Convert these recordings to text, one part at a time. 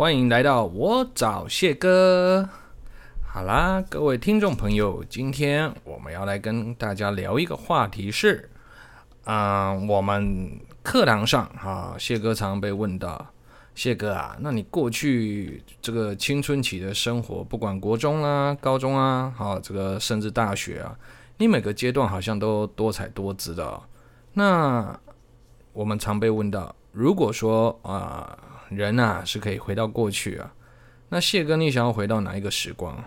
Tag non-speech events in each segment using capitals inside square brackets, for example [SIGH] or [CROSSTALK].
欢迎来到我找谢哥。好啦，各位听众朋友，今天我们要来跟大家聊一个话题是，啊、我们课堂上哈，谢哥常被问到，谢哥啊，那你过去这个青春期的生活，不管国中啊、高中啊，好，这个甚至大学啊，你每个阶段好像都多彩多姿的、那我们常被问到，如果说啊。人呐是可以回到过去啊，那谢哥，你想要回到哪一个时光？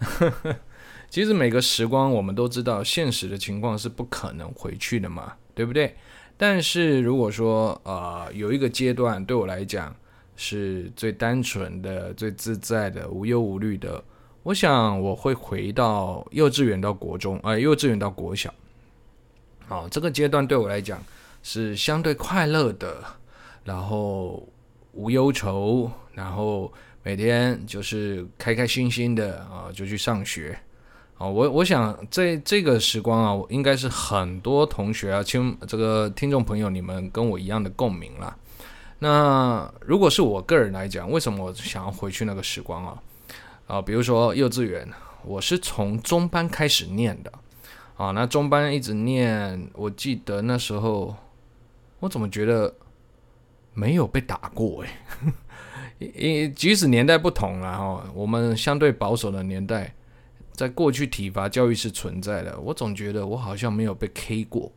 [LAUGHS] 其实每个时光我们都知道，现实的情况是不可能回去的嘛，对不对？但是如果说呃有一个阶段对我来讲是最单纯的、最自在的、无忧无虑的，我想我会回到幼稚园到国中，呃，幼稚园到国小。好，这个阶段对我来讲是相对快乐的。然后无忧愁，然后每天就是开开心心的啊，就去上学啊。我我想这这个时光啊，应该是很多同学啊，亲这个听众朋友，你们跟我一样的共鸣啦。那如果是我个人来讲，为什么我想要回去那个时光啊？啊，比如说幼稚园，我是从中班开始念的啊，那中班一直念，我记得那时候我怎么觉得。没有被打过 [LAUGHS] 哎，因即使年代不同了哈，我们相对保守的年代，在过去体罚教育是存在的。我总觉得我好像没有被 K 过，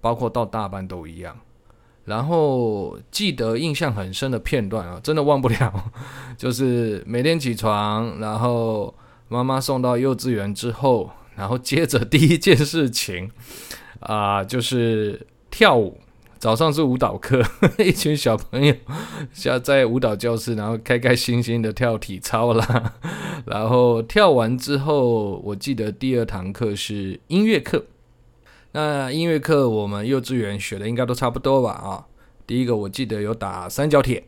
包括到大班都一样。然后记得印象很深的片段啊，真的忘不了，[LAUGHS] 就是每天起床，然后妈妈送到幼稚园之后，然后接着第一件事情啊，就是跳舞。早上是舞蹈课，[LAUGHS] 一群小朋友下在舞蹈教室，然后开开心心的跳体操啦。[LAUGHS] 然后跳完之后，我记得第二堂课是音乐课。那音乐课我们幼稚园学的应该都差不多吧？啊，第一个我记得有打三角铁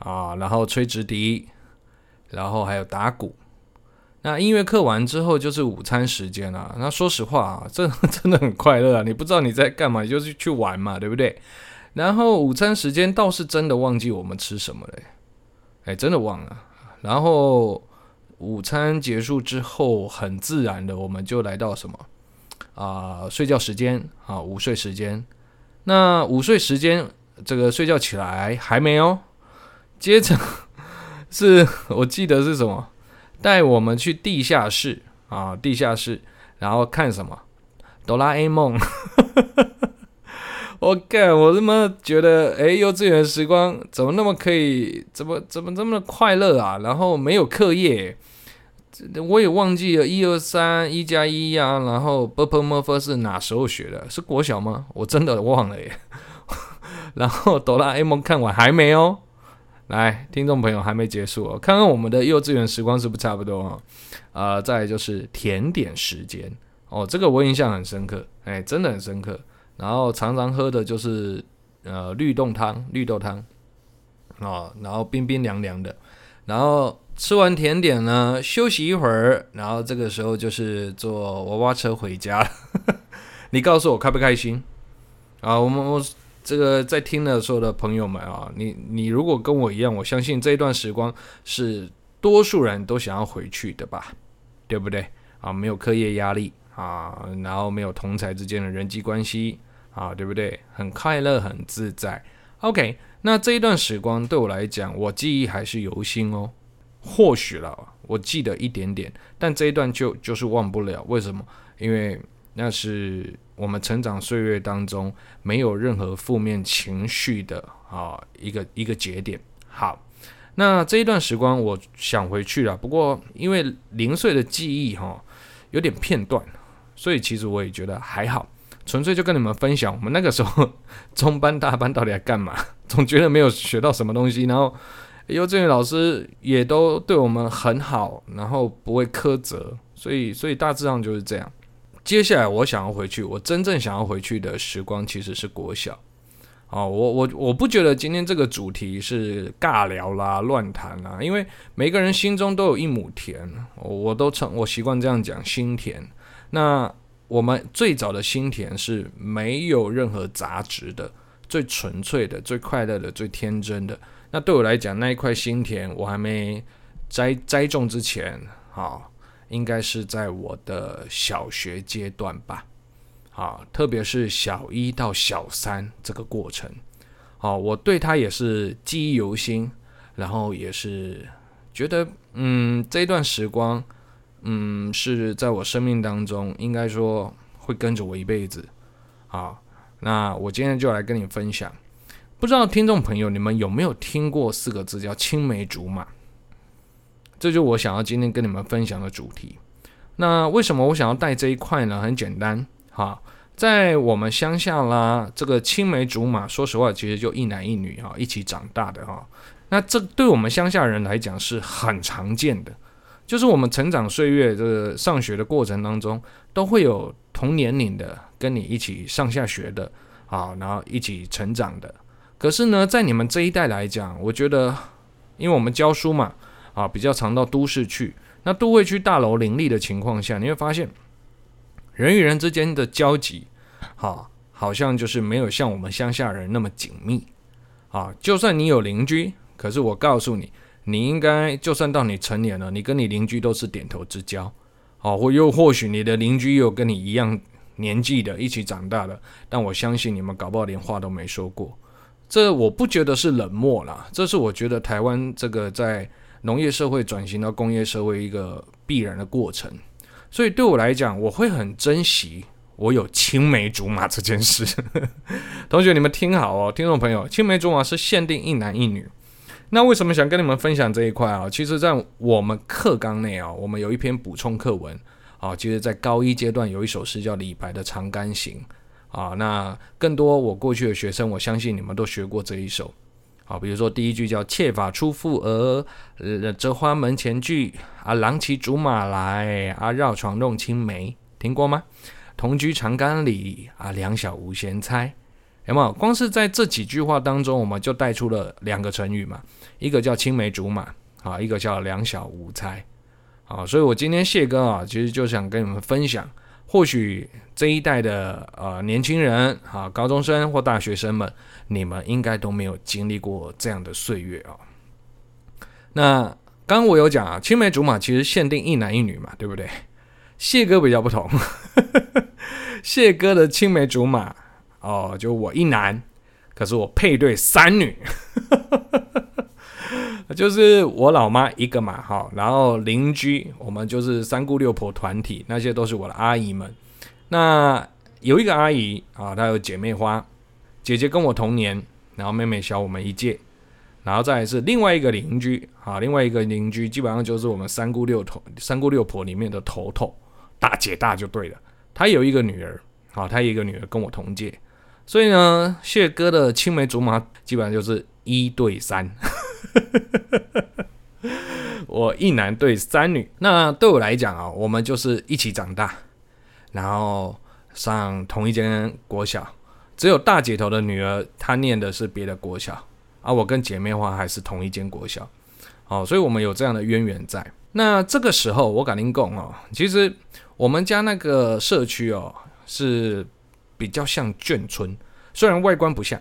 啊，然后吹直笛，然后还有打鼓。那音乐课完之后就是午餐时间了。那说实话啊，[LAUGHS] 这真的很快乐啊！你不知道你在干嘛，你就是去玩嘛，对不对？然后午餐时间倒是真的忘记我们吃什么了，哎，真的忘了。然后午餐结束之后，很自然的我们就来到什么啊、睡觉时间啊，午睡时间。那午睡时间，这个睡觉起来还没有。接着 [LAUGHS] 是我记得是什么？带我们去地下室啊，地下室，然后看什么哆啦 A 梦。[LAUGHS] 我感，我怎么觉得诶，幼稚园时光怎么那么可以，怎么怎么这么快乐啊？然后没有课业，我也忘记了一二三一加一呀。然后 purple Mover 是哪时候学的？是国小吗？我真的忘了耶。[LAUGHS] 然后哆啦 A 梦看完还没哦。来，听众朋友还没结束哦，看看我们的幼稚园时光是不是差不多啊？呃，再就是甜点时间哦，这个我印象很深刻，哎，真的很深刻。然后常常喝的就是呃绿豆汤，绿豆汤哦，然后冰冰凉凉的。然后吃完甜点呢，休息一会儿，然后这个时候就是坐娃娃车回家。[LAUGHS] 你告诉我开不开心啊？我们我。这个在听的所有的朋友们啊，你你如果跟我一样，我相信这一段时光是多数人都想要回去的吧，对不对？啊，没有课业压力啊，然后没有同才之间的人际关系啊，对不对？很快乐，很自在。OK，那这一段时光对我来讲，我记忆还是犹新哦。或许了，我记得一点点，但这一段就就是忘不了。为什么？因为那是。我们成长岁月当中没有任何负面情绪的啊一个一个节点。好，那这一段时光我想回去了，不过因为零碎的记忆哈有点片段，所以其实我也觉得还好，纯粹就跟你们分享我们那个时候 [LAUGHS] 中班大班到底在干嘛，总觉得没有学到什么东西，然后幼稚园老师也都对我们很好，然后不会苛责，所以所以大致上就是这样。接下来我想要回去，我真正想要回去的时光其实是国小。哦，我我我不觉得今天这个主题是尬聊啦、乱谈啦，因为每个人心中都有一亩田，我都成我习惯这样讲心田。那我们最早的心田是没有任何杂质的，最纯粹的、最快乐的、最天真的。那对我来讲，那一块心田我还没栽栽种之前，好，应该是在我的小学阶段吧。啊，特别是小一到小三这个过程，好，我对他也是记忆犹新，然后也是觉得，嗯，这一段时光，嗯，是在我生命当中，应该说会跟着我一辈子。好，那我今天就来跟你分享。不知道听众朋友，你们有没有听过四个字叫青梅竹马？这就我想要今天跟你们分享的主题。那为什么我想要带这一块呢？很简单，哈，在我们乡下啦，这个青梅竹马，说实话，其实就一男一女哈，一起长大的哈。那这对我们乡下人来讲是很常见的，就是我们成长岁月这个上学的过程当中，都会有同年龄的跟你一起上下学的啊，然后一起成长的。可是呢，在你们这一代来讲，我觉得，因为我们教书嘛，啊，比较常到都市去，那都会区大楼林立的情况下，你会发现，人与人之间的交集，好，好像就是没有像我们乡下人那么紧密，啊，就算你有邻居，可是我告诉你，你应该就算到你成年了，你跟你邻居都是点头之交，好，或又或许你的邻居有跟你一样年纪的，一起长大的，但我相信你们搞不好连话都没说过。这我不觉得是冷漠啦，这是我觉得台湾这个在农业社会转型到工业社会一个必然的过程，所以对我来讲，我会很珍惜我有青梅竹马这件事。[LAUGHS] 同学，你们听好哦，听众朋友，青梅竹马是限定一男一女。那为什么想跟你们分享这一块啊？其实，在我们课纲内啊，我们有一篇补充课文啊，其实，在高一阶段有一首诗叫李白的《长干行》。啊，那更多我过去的学生，我相信你们都学过这一首。好，比如说第一句叫“妾发初覆额，呃，折花门前剧。啊，郎骑竹马来，啊，绕床弄青梅。”听过吗？“同居长干里，啊，两小无嫌猜。”有没有？光是在这几句话当中，我们就带出了两个成语嘛，一个叫青梅竹马，啊，一个叫两小无猜。啊，所以我今天谢哥啊，其实就想跟你们分享。或许这一代的呃年轻人啊，高中生或大学生们，你们应该都没有经历过这样的岁月啊。那刚刚我有讲啊，青梅竹马其实限定一男一女嘛，对不对？谢哥比较不同，[LAUGHS] 谢哥的青梅竹马哦，就我一男，可是我配对三女。[LAUGHS] 就是我老妈一个嘛，哈，然后邻居我们就是三姑六婆团体，那些都是我的阿姨们。那有一个阿姨啊，她有姐妹花，姐姐跟我同年，然后妹妹小我们一届，然后再是另外一个邻居啊，另外一个邻居基本上就是我们三姑六头、三姑六婆里面的头头，大姐大就对了。她有一个女儿，啊，她有一个女儿跟我同届，所以呢，谢哥的青梅竹马基本上就是一对三。[LAUGHS] 我一男对三女，那对我来讲啊，我们就是一起长大，然后上同一间国小，只有大姐头的女儿她念的是别的国小，而、啊、我跟姐妹花还是同一间国小，哦，所以我们有这样的渊源在。那这个时候我跟您讲哦，其实我们家那个社区哦是比较像眷村，虽然外观不像，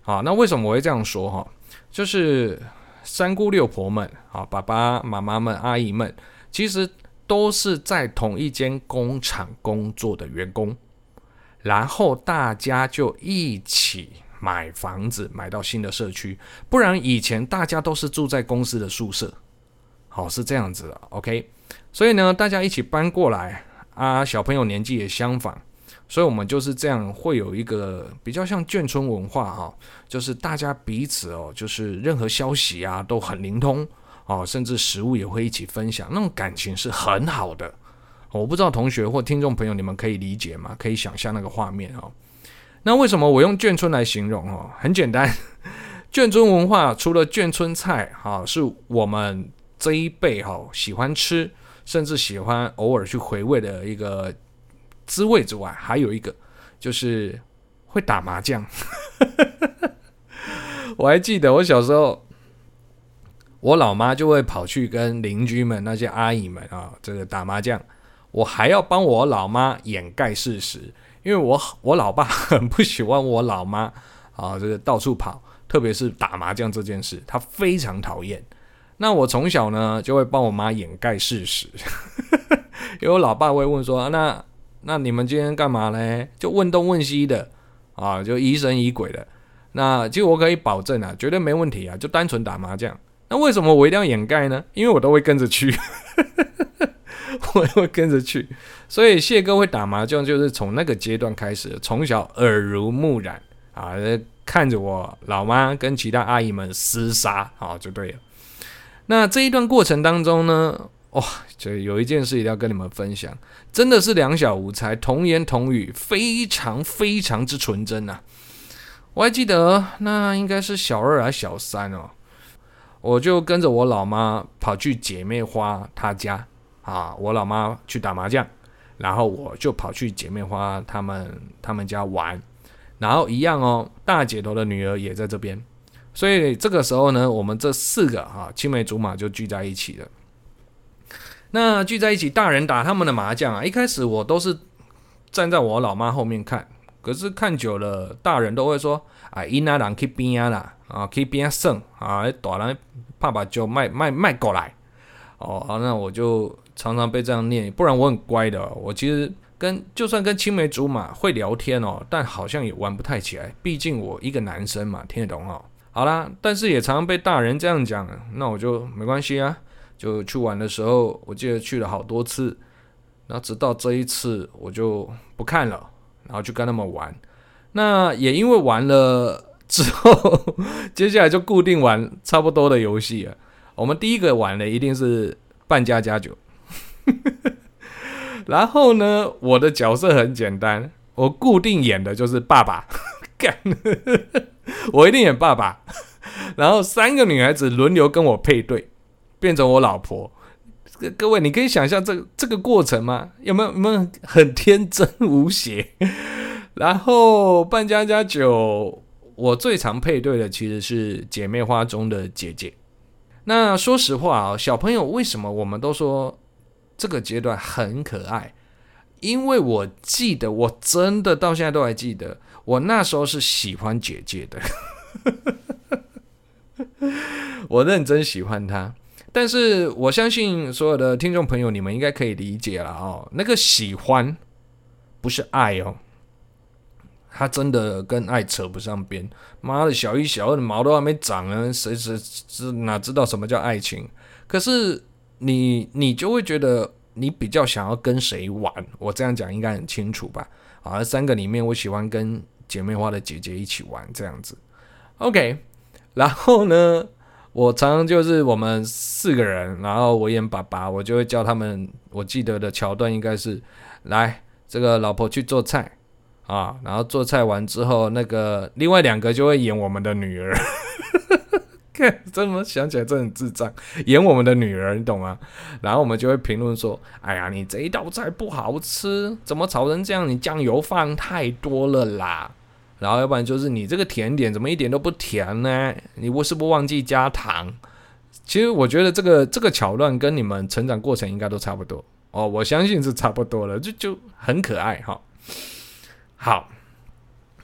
好，那为什么我会这样说哈？就是三姑六婆们，啊，爸爸妈妈们、阿姨们，其实都是在同一间工厂工作的员工，然后大家就一起买房子，买到新的社区。不然以前大家都是住在公司的宿舍，好，是这样子的，OK。所以呢，大家一起搬过来啊，小朋友年纪也相仿。所以，我们就是这样，会有一个比较像眷村文化哈，就是大家彼此哦，就是任何消息啊都很灵通哦，甚至食物也会一起分享，那种感情是很好的。我不知道同学或听众朋友你们可以理解吗？可以想象那个画面哦。那为什么我用眷村来形容哦？很简单，[LAUGHS] 眷村文化除了眷村菜哈，是我们这一辈哈喜欢吃，甚至喜欢偶尔去回味的一个。滋味之外，还有一个就是会打麻将。[LAUGHS] 我还记得我小时候，我老妈就会跑去跟邻居们那些阿姨们啊，这个打麻将。我还要帮我老妈掩盖事实，因为我我老爸很不喜欢我老妈啊，这个到处跑，特别是打麻将这件事，他非常讨厌。那我从小呢就会帮我妈掩盖事实，因为我老爸会问说：“那那你们今天干嘛呢？”就问东问西的啊，就疑神疑鬼的。那其实我可以保证啊，绝对没问题啊，就单纯打麻将。那为什么我一定要掩盖呢？因为我都会跟着去，[LAUGHS] 我也会跟着去。所以谢哥会打麻将，就是从那个阶段开始，从小耳濡目染啊，看着我老妈跟其他阿姨们厮杀啊，就对了。那这一段过程当中呢，哇，就有一件事一定要跟你们分享，真的是两小无猜，童言童语，非常非常之纯真呐。我还记得那应该是小二还是小三哦，我就跟着我老妈跑去姐妹花她家啊，我老妈去打麻将，然后我就跑去姐妹花他们他们家玩，然后一样哦，大姐头的女儿也在这边。所以这个时候呢，我们这四个哈青梅竹马就聚在一起了。那聚在一起，大人打他们的麻将啊，一开始我都是站在我老妈后面看，可是看久了，大人都会说：“啊，伊那人去边啊啦，啊可以边胜啊，大人爸爸就卖卖卖过来。”哦，那我就常常被这样念，不然我很乖的。我其实跟就算跟青梅竹马会聊天哦，但好像也玩不太起来，毕竟我一个男生嘛，听得懂哦。好啦，但是也常常被大人这样讲，那我就没关系啊。就去玩的时候，我记得去了好多次，然后直到这一次我就不看了，然后就跟他们玩。那也因为玩了之后，接下来就固定玩差不多的游戏了。我们第一个玩的一定是扮家家酒，[LAUGHS] 然后呢，我的角色很简单，我固定演的就是爸爸，[LAUGHS] 干。我一定演爸爸，然后三个女孩子轮流跟我配对，变成我老婆。各位，你可以想象这这个过程吗？有没有有没有很天真无邪？然后扮家家酒，我最常配对的其实是姐妹花中的姐姐。那说实话啊，小朋友为什么我们都说这个阶段很可爱？因为我记得，我真的到现在都还记得。我那时候是喜欢姐姐的，[LAUGHS] 我认真喜欢她。但是我相信所有的听众朋友，你们应该可以理解了哦。那个喜欢不是爱哦，他真的跟爱扯不上边。妈的，小一、小二的毛都还没长呢，谁谁知哪知道什么叫爱情？可是你你就会觉得你比较想要跟谁玩？我这样讲应该很清楚吧？啊，三个里面我喜欢跟。姐妹花的姐姐一起玩这样子，OK，然后呢，我常常就是我们四个人，然后我演爸爸，我就会叫他们。我记得的桥段应该是，来，这个老婆去做菜啊，然后做菜完之后，那个另外两个就会演我们的女儿。[LAUGHS] 看，这么想起来真很智障，演我们的女儿，你懂吗？然后我们就会评论说：“哎呀，你这一道菜不好吃，怎么炒成这样？你酱油放太多了啦。”然后要不然就是你这个甜点怎么一点都不甜呢？你我是不忘记加糖？其实我觉得这个这个桥段跟你们成长过程应该都差不多哦，我相信是差不多了，就就很可爱哈。好。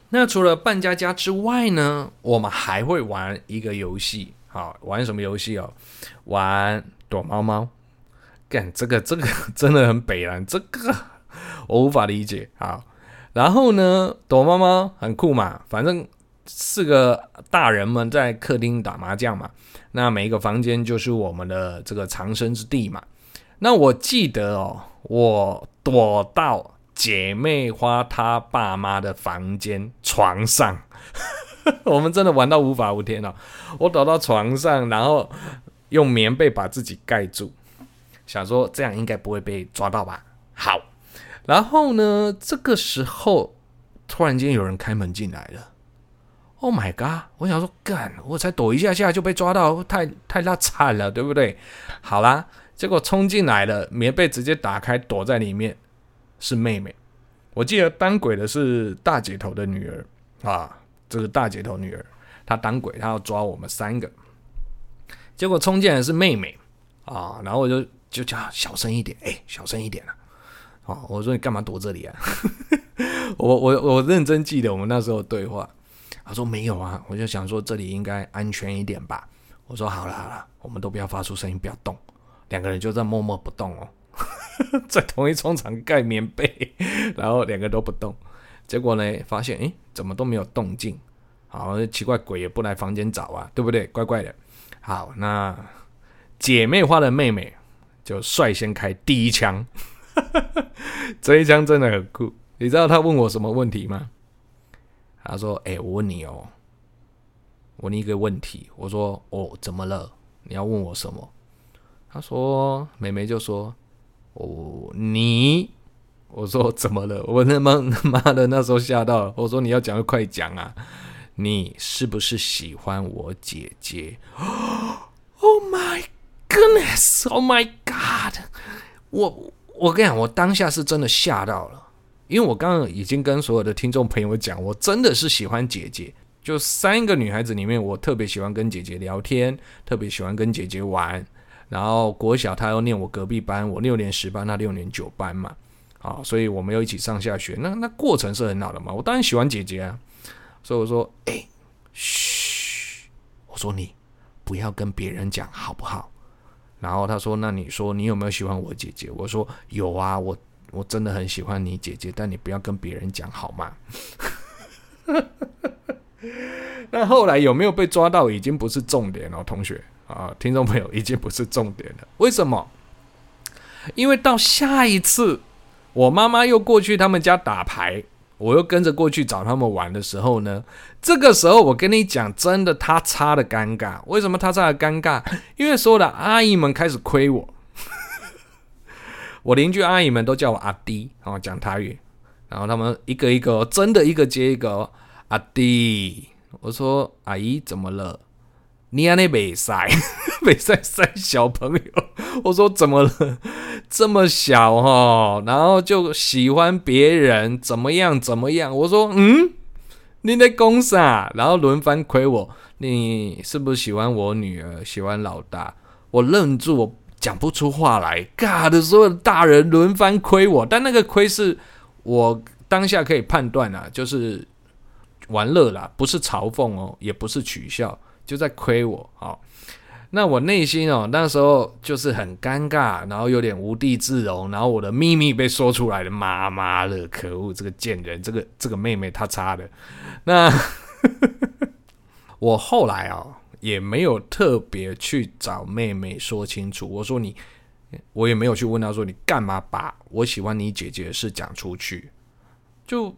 那除了扮家家之外呢，我们还会玩一个游戏，好，玩什么游戏哦？玩躲猫猫。干这个这个 [LAUGHS] 真的很北烂，这个我无法理解。好，然后呢，躲猫猫很酷嘛，反正四个大人们在客厅打麻将嘛，那每一个房间就是我们的这个藏身之地嘛。那我记得哦，我躲到。姐妹花她爸妈的房间床上，[LAUGHS] 我们真的玩到无法无天了。我躲到床上，然后用棉被把自己盖住，想说这样应该不会被抓到吧。好，然后呢，这个时候突然间有人开门进来了。Oh my god！我想说，干，我才躲一下下就被抓到，太太拉惨了，对不对？好啦，结果冲进来了，棉被直接打开，躲在里面。是妹妹，我记得当鬼的是大姐头的女儿啊，这个大姐头女儿，她当鬼，她要抓我们三个，结果冲进来是妹妹啊，然后我就就叫小声一点，哎、小声一点啊，哦，我说你干嘛躲这里啊？[LAUGHS] 我我我认真记得我们那时候对话，他说没有啊，我就想说这里应该安全一点吧。我说好了好了，我们都不要发出声音，不要动。两个人就在默默不动哦，[LAUGHS] 在同一床上盖棉被，然后两个都不动。结果呢，发现诶，怎么都没有动静。好，奇怪，鬼也不来房间找啊，对不对？怪怪的。好，那姐妹花的妹妹就率先开第一枪，[LAUGHS] 这一枪真的很酷。你知道他问我什么问题吗？他说：“哎、我问你哦，问你一个问题。”我说：“哦，怎么了？你要问我什么？”他说：“妹妹就说，哦，你。[LAUGHS] ”我说：“怎么了？”我他妈他妈的那时候吓到了。我说：“你要讲就快讲啊！你是不是喜欢我姐姐？[GASPS] ”Oh my goodness! Oh my god! 我我跟你讲，我当下是真的吓到了。因为我刚刚已经跟所有的听众朋友讲，我真的是喜欢姐姐。就三个女孩子里面，我特别喜欢跟姐姐聊天，特别喜欢跟姐姐玩。然后国小他要念我隔壁班，我六年十班，他六年九班嘛，啊，所以我们又一起上下学。那那过程是很好的嘛。我当然喜欢姐姐啊，所以我说，哎，嘘，我说你不要跟别人讲好不好？然后他说，那你说你有没有喜欢我姐姐？我说有啊，我。我真的很喜欢你姐姐，但你不要跟别人讲好吗？[LAUGHS] 那后来有没有被抓到，已经不是重点了，同学啊，听众朋友，已经不是重点了。为什么？因为到下一次，我妈妈又过去他们家打牌，我又跟着过去找他们玩的时候呢，这个时候我跟你讲，真的他差的尴尬。为什么他差的尴尬？因为所有的阿姨们开始亏我。我邻居阿姨们都叫我阿弟，然后讲台语，然后他们一个一个，真的一个接一个，阿弟，我说阿姨怎么了？你安那没塞，没塞塞小朋友，[LAUGHS] 我说怎么了？这么小哈，然后就喜欢别人怎么样怎么样？我说嗯，你在公啥？然后轮番亏我，你是不是喜欢我女儿？喜欢老大？我愣住我。讲不出话来，尬的所有大人轮番亏我，但那个亏是我当下可以判断啊，就是玩乐啦，不是嘲讽哦，也不是取笑，就在亏我。好，那我内心哦，那时候就是很尴尬，然后有点无地自容，然后我的秘密被说出来了，妈妈的，可恶，这个贱人，这个这个妹妹她擦的。那 [LAUGHS] 我后来啊、哦。也没有特别去找妹妹说清楚。我说你，我也没有去问她说你干嘛把我喜欢你姐姐的事讲出去。就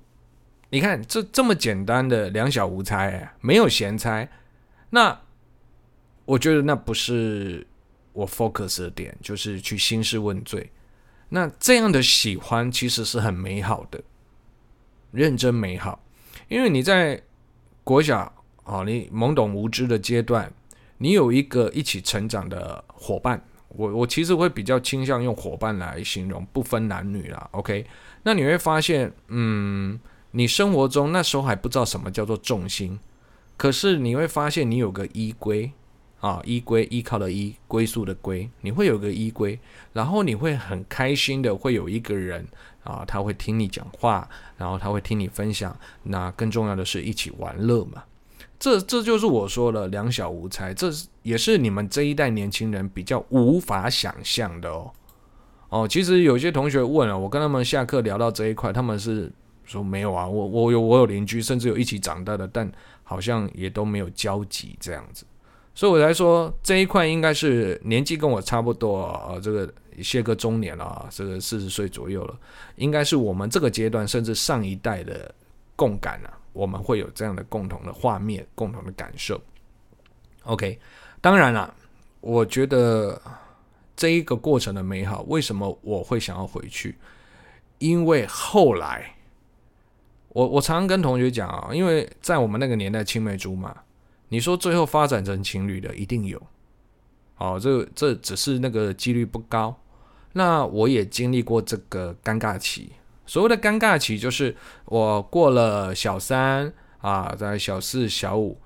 你看这这么简单的两小无猜，没有闲猜。那我觉得那不是我 focus 的点，就是去兴师问罪。那这样的喜欢其实是很美好的，认真美好，因为你在国小。哦，你懵懂无知的阶段，你有一个一起成长的伙伴，我我其实会比较倾向用伙伴来形容，不分男女啦。OK，那你会发现，嗯，你生活中那时候还不知道什么叫做重心，可是你会发现你有个依归啊，依归依靠的依，归宿的归，你会有个依归，然后你会很开心的会有一个人啊，他会听你讲话，然后他会听你分享，那更重要的是一起玩乐嘛。这这就是我说的两小无猜，这也是你们这一代年轻人比较无法想象的哦。哦，其实有些同学问了，我跟他们下课聊到这一块，他们是说没有啊，我我有我有邻居，甚至有一起长大的，但好像也都没有交集这样子。所以我才说这一块应该是年纪跟我差不多啊，这个些个中年了啊，这个四十岁左右了，应该是我们这个阶段甚至上一代的共感啊。我们会有这样的共同的画面，共同的感受。OK，当然了，我觉得这一个过程的美好，为什么我会想要回去？因为后来，我我常常跟同学讲啊，因为在我们那个年代青梅竹马，你说最后发展成情侣的一定有，哦，这这只是那个几率不高。那我也经历过这个尴尬期。所谓的尴尬期，就是我过了小三啊，在小四、小五，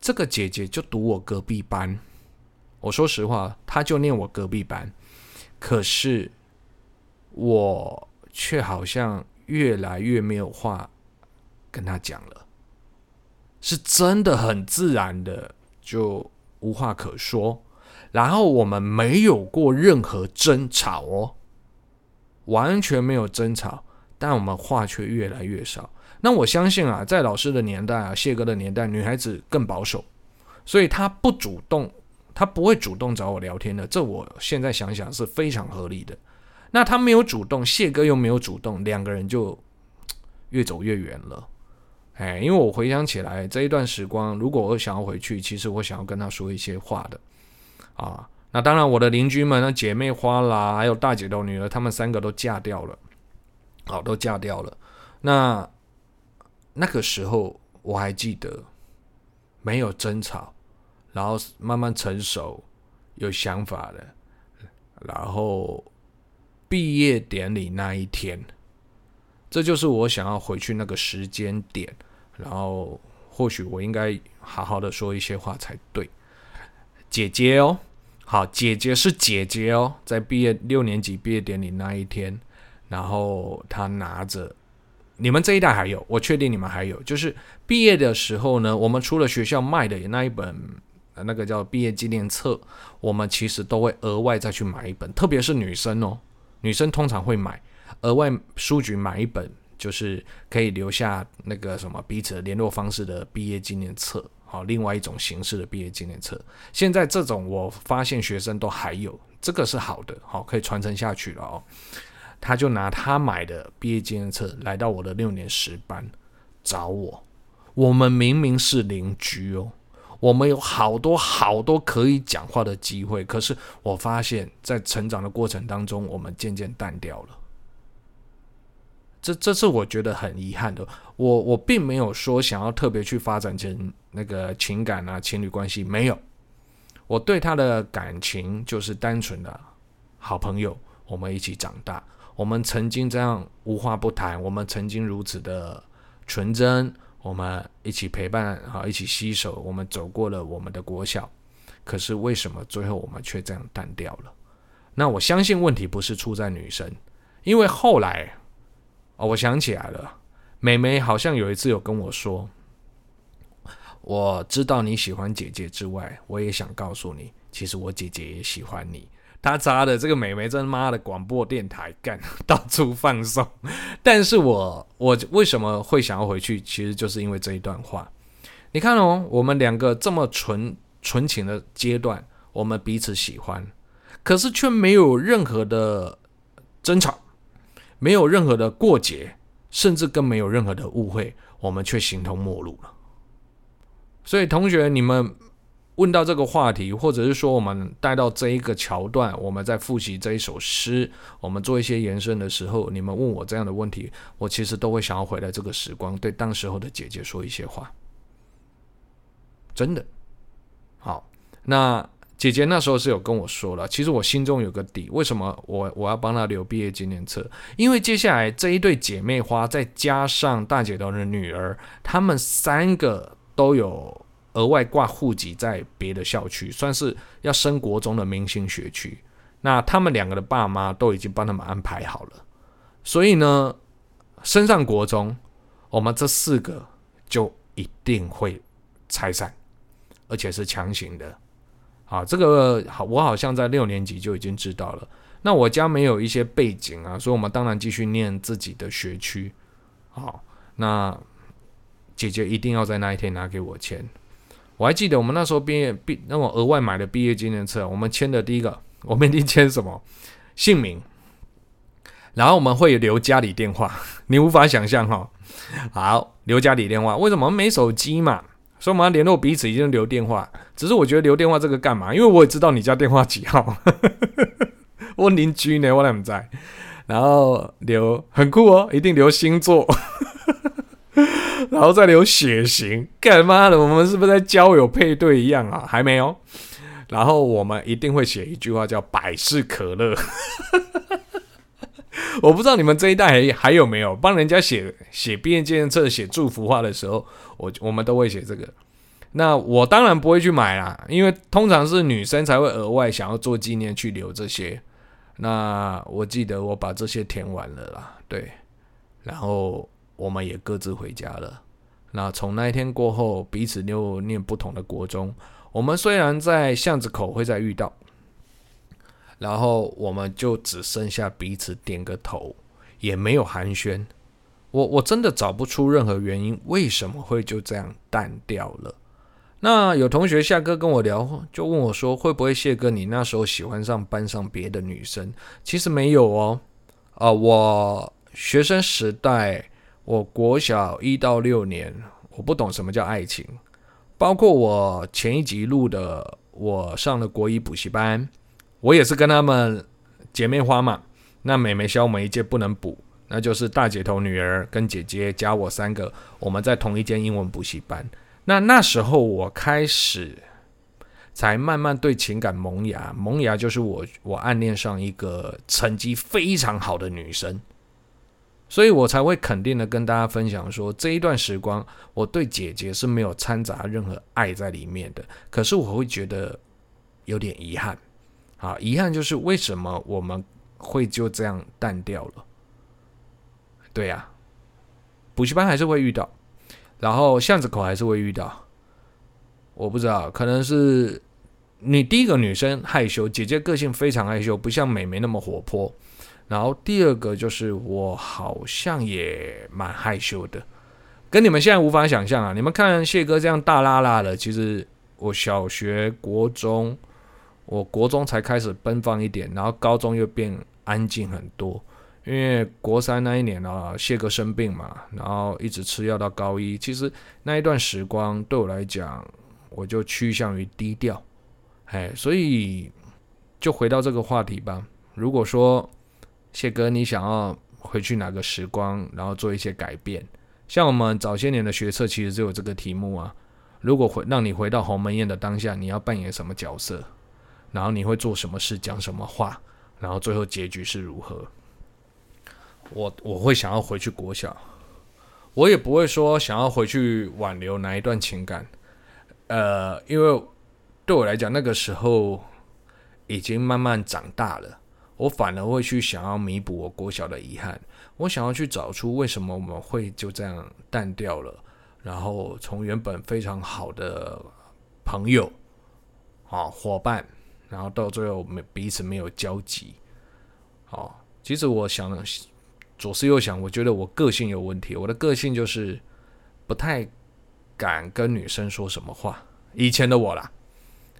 这个姐姐就读我隔壁班。我说实话，她就念我隔壁班，可是我却好像越来越没有话跟他讲了。是真的很自然的，就无话可说。然后我们没有过任何争吵哦，完全没有争吵，但我们话却越来越少。那我相信啊，在老师的年代啊，谢哥的年代，女孩子更保守，所以她不主动，她不会主动找我聊天的。这我现在想想是非常合理的。那她没有主动，谢哥又没有主动，两个人就越走越远了。哎，因为我回想起来这一段时光，如果我想要回去，其实我想要跟她说一些话的。啊，那当然，我的邻居们，那姐妹花啦，还有大姐的女儿，她们三个都嫁掉了，好，都嫁掉了。那那个时候我还记得，没有争吵，然后慢慢成熟，有想法了，然后毕业典礼那一天，这就是我想要回去那个时间点，然后或许我应该好好的说一些话才对。姐姐哦，好，姐姐是姐姐哦，在毕业六年级毕业典礼那一天，然后她拿着，你们这一代还有，我确定你们还有，就是毕业的时候呢，我们除了学校卖的那一本，那个叫毕业纪念册，我们其实都会额外再去买一本，特别是女生哦，女生通常会买额外书局买一本，就是可以留下那个什么彼此联络方式的毕业纪念册。好，另外一种形式的毕业纪念册，现在这种我发现学生都还有，这个是好的，好，可以传承下去了哦。他就拿他买的毕业纪念册来到我的六年十班找我，我们明明是邻居哦，我们有好多好多可以讲话的机会，可是我发现，在成长的过程当中，我们渐渐淡掉了。这这是我觉得很遗憾的。我我并没有说想要特别去发展成那个情感啊，情侣关系没有。我对他的感情就是单纯的好朋友，我们一起长大，我们曾经这样无话不谈，我们曾经如此的纯真，我们一起陪伴啊，一起携手，我们走过了我们的国小。可是为什么最后我们却这样淡掉了？那我相信问题不是出在女生，因为后来。我想起来了，妹妹好像有一次有跟我说，我知道你喜欢姐姐之外，我也想告诉你，其实我姐姐也喜欢你。他扎的这个妹妹真妈的广播电台干 [LAUGHS] 到处放送，但是我我为什么会想要回去？其实就是因为这一段话。你看哦，我们两个这么纯纯情的阶段，我们彼此喜欢，可是却没有任何的争吵。没有任何的过节，甚至更没有任何的误会，我们却形同陌路了。所以，同学，你们问到这个话题，或者是说我们带到这一个桥段，我们在复习这一首诗，我们做一些延伸的时候，你们问我这样的问题，我其实都会想要回来这个时光，对当时候的姐姐说一些话。真的，好，那。姐姐那时候是有跟我说了，其实我心中有个底，为什么我我要帮她留毕业纪念册？因为接下来这一对姐妹花，再加上大姐头的女儿，她们三个都有额外挂户籍在别的校区，算是要升国中的明星学区。那他们两个的爸妈都已经帮他们安排好了，所以呢，升上国中，我们这四个就一定会拆散，而且是强行的。啊，这个好，我好像在六年级就已经知道了。那我家没有一些背景啊，所以我们当然继续念自己的学区。好，那姐姐一定要在那一天拿给我签。我还记得我们那时候毕业毕，那我额外买的毕业纪念册，我们签的第一个，我们一定签什么姓名，然后我们会留家里电话，你无法想象哈。好，留家里电话，为什么没手机嘛？所以我们要联络彼此，已经留电话。只是我觉得留电话这个干嘛？因为我也知道你家电话几号。[LAUGHS] 我邻居呢，我怎么在？然后留很酷哦，一定留星座，[LAUGHS] 然后再留血型。干嘛的？我们是不是在交友配对一样啊？还没有。然后我们一定会写一句话，叫百事可乐。[LAUGHS] 我不知道你们这一代还还有没有帮人家写写毕业纪念册、写祝福话的时候，我我们都会写这个。那我当然不会去买啦，因为通常是女生才会额外想要做纪念去留这些。那我记得我把这些填完了啦，对，然后我们也各自回家了。那从那一天过后，彼此又念不同的国中。我们虽然在巷子口会再遇到，然后我们就只剩下彼此点个头，也没有寒暄。我我真的找不出任何原因，为什么会就这样淡掉了。那有同学夏哥跟我聊，就问我说：“会不会谢哥，你那时候喜欢上班上别的女生？”其实没有哦。啊、我学生时代，我国小一到六年，我不懂什么叫爱情。包括我前一集录的，我上了国一补习班，我也是跟他们姐妹花嘛。那妹妹小我们一届不能补，那就是大姐头女儿跟姐姐加我三个，我们在同一间英文补习班。那那时候我开始才慢慢对情感萌芽，萌芽就是我我暗恋上一个成绩非常好的女生，所以我才会肯定的跟大家分享说，这一段时光我对姐姐是没有掺杂任何爱在里面的，可是我会觉得有点遗憾，啊，遗憾就是为什么我们会就这样淡掉了？对呀，补习班还是会遇到。然后巷子口还是会遇到，我不知道，可能是你第一个女生害羞，姐姐个性非常害羞，不像妹妹那么活泼。然后第二个就是我好像也蛮害羞的，跟你们现在无法想象啊！你们看谢哥这样大拉拉的，其实我小学、国中，我国中才开始奔放一点，然后高中又变安静很多。因为国三那一年啊，谢哥生病嘛，然后一直吃药到高一。其实那一段时光对我来讲，我就趋向于低调，哎，所以就回到这个话题吧。如果说谢哥你想要回去哪个时光，然后做一些改变，像我们早些年的学测其实就有这个题目啊。如果回让你回到鸿门宴的当下，你要扮演什么角色？然后你会做什么事，讲什么话？然后最后结局是如何？我我会想要回去国小，我也不会说想要回去挽留哪一段情感，呃，因为对我来讲，那个时候已经慢慢长大了，我反而会去想要弥补我国小的遗憾，我想要去找出为什么我们会就这样淡掉了，然后从原本非常好的朋友，好伙伴，然后到最后没彼此没有交集，好，其实我想。左思右想，我觉得我个性有问题。我的个性就是不太敢跟女生说什么话。以前的我啦，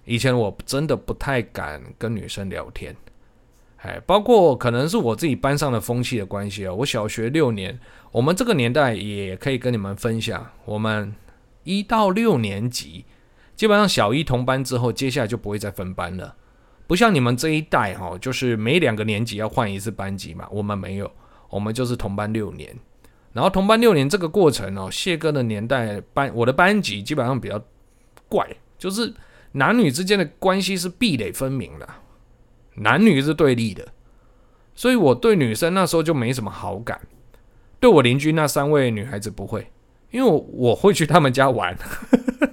以前我真的不太敢跟女生聊天。哎，包括可能是我自己班上的风气的关系啊。我小学六年，我们这个年代也可以跟你们分享，我们一到六年级，基本上小一同班之后，接下来就不会再分班了。不像你们这一代哈，就是每两个年级要换一次班级嘛，我们没有。我们就是同班六年，然后同班六年这个过程哦，谢哥的年代班，我的班级基本上比较怪，就是男女之间的关系是壁垒分明的，男女是对立的，所以我对女生那时候就没什么好感，对我邻居那三位女孩子不会，因为我，我会去他们家玩，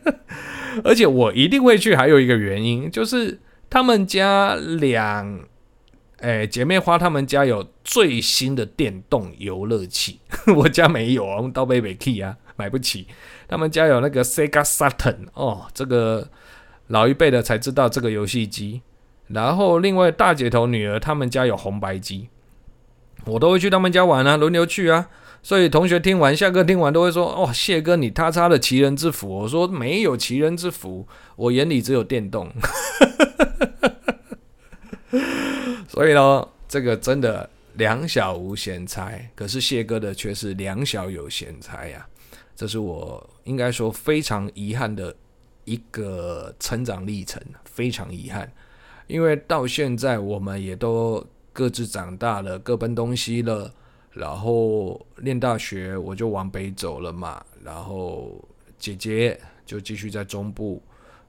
[LAUGHS] 而且我一定会去，还有一个原因就是他们家两。哎，姐妹花他们家有最新的电动游乐器，[LAUGHS] 我家没有啊，我们到北北 key 啊，买不起。他们家有那个 Sega Saturn 哦，这个老一辈的才知道这个游戏机。然后另外大姐头女儿他们家有红白机，我都会去他们家玩啊，轮流去啊。所以同学听完，下课听完都会说：“哦，谢哥你他插的奇人之福。”我说：“没有奇人之福，我眼里只有电动。[LAUGHS] ”所以呢，这个真的两小无嫌财，可是谢哥的却是两小有嫌财呀。这是我应该说非常遗憾的一个成长历程，非常遗憾。因为到现在我们也都各自长大了，各奔东西了。然后念大学我就往北走了嘛，然后姐姐就继续在中部，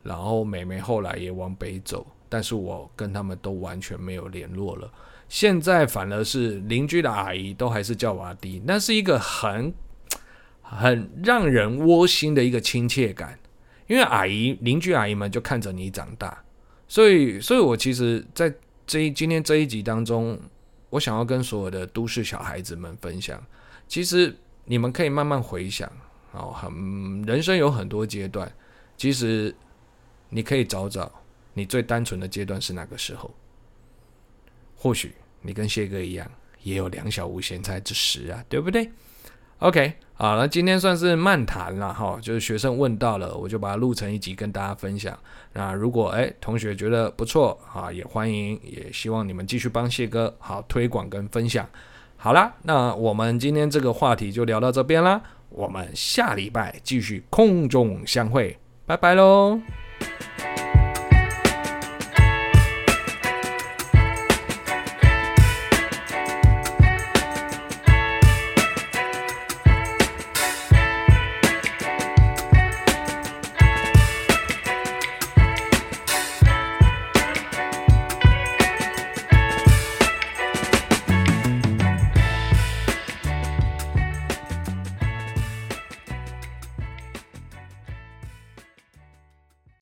然后妹妹后来也往北走。但是我跟他们都完全没有联络了，现在反而是邻居的阿姨都还是叫我阿弟，那是一个很很让人窝心的一个亲切感，因为阿姨邻居阿姨们就看着你长大，所以，所以我其实，在这一今天这一集当中，我想要跟所有的都市小孩子们分享，其实你们可以慢慢回想，哦，很人生有很多阶段，其实你可以找找你最单纯的阶段是哪个时候。或许你跟谢哥一样，也有两小无嫌猜之时啊，对不对？OK，好，那今天算是漫谈了哈，就是学生问到了，我就把它录成一集跟大家分享。那如果诶同学觉得不错啊，也欢迎，也希望你们继续帮谢哥好推广跟分享。好啦，那我们今天这个话题就聊到这边啦。我们下礼拜继续空中相会，拜拜喽。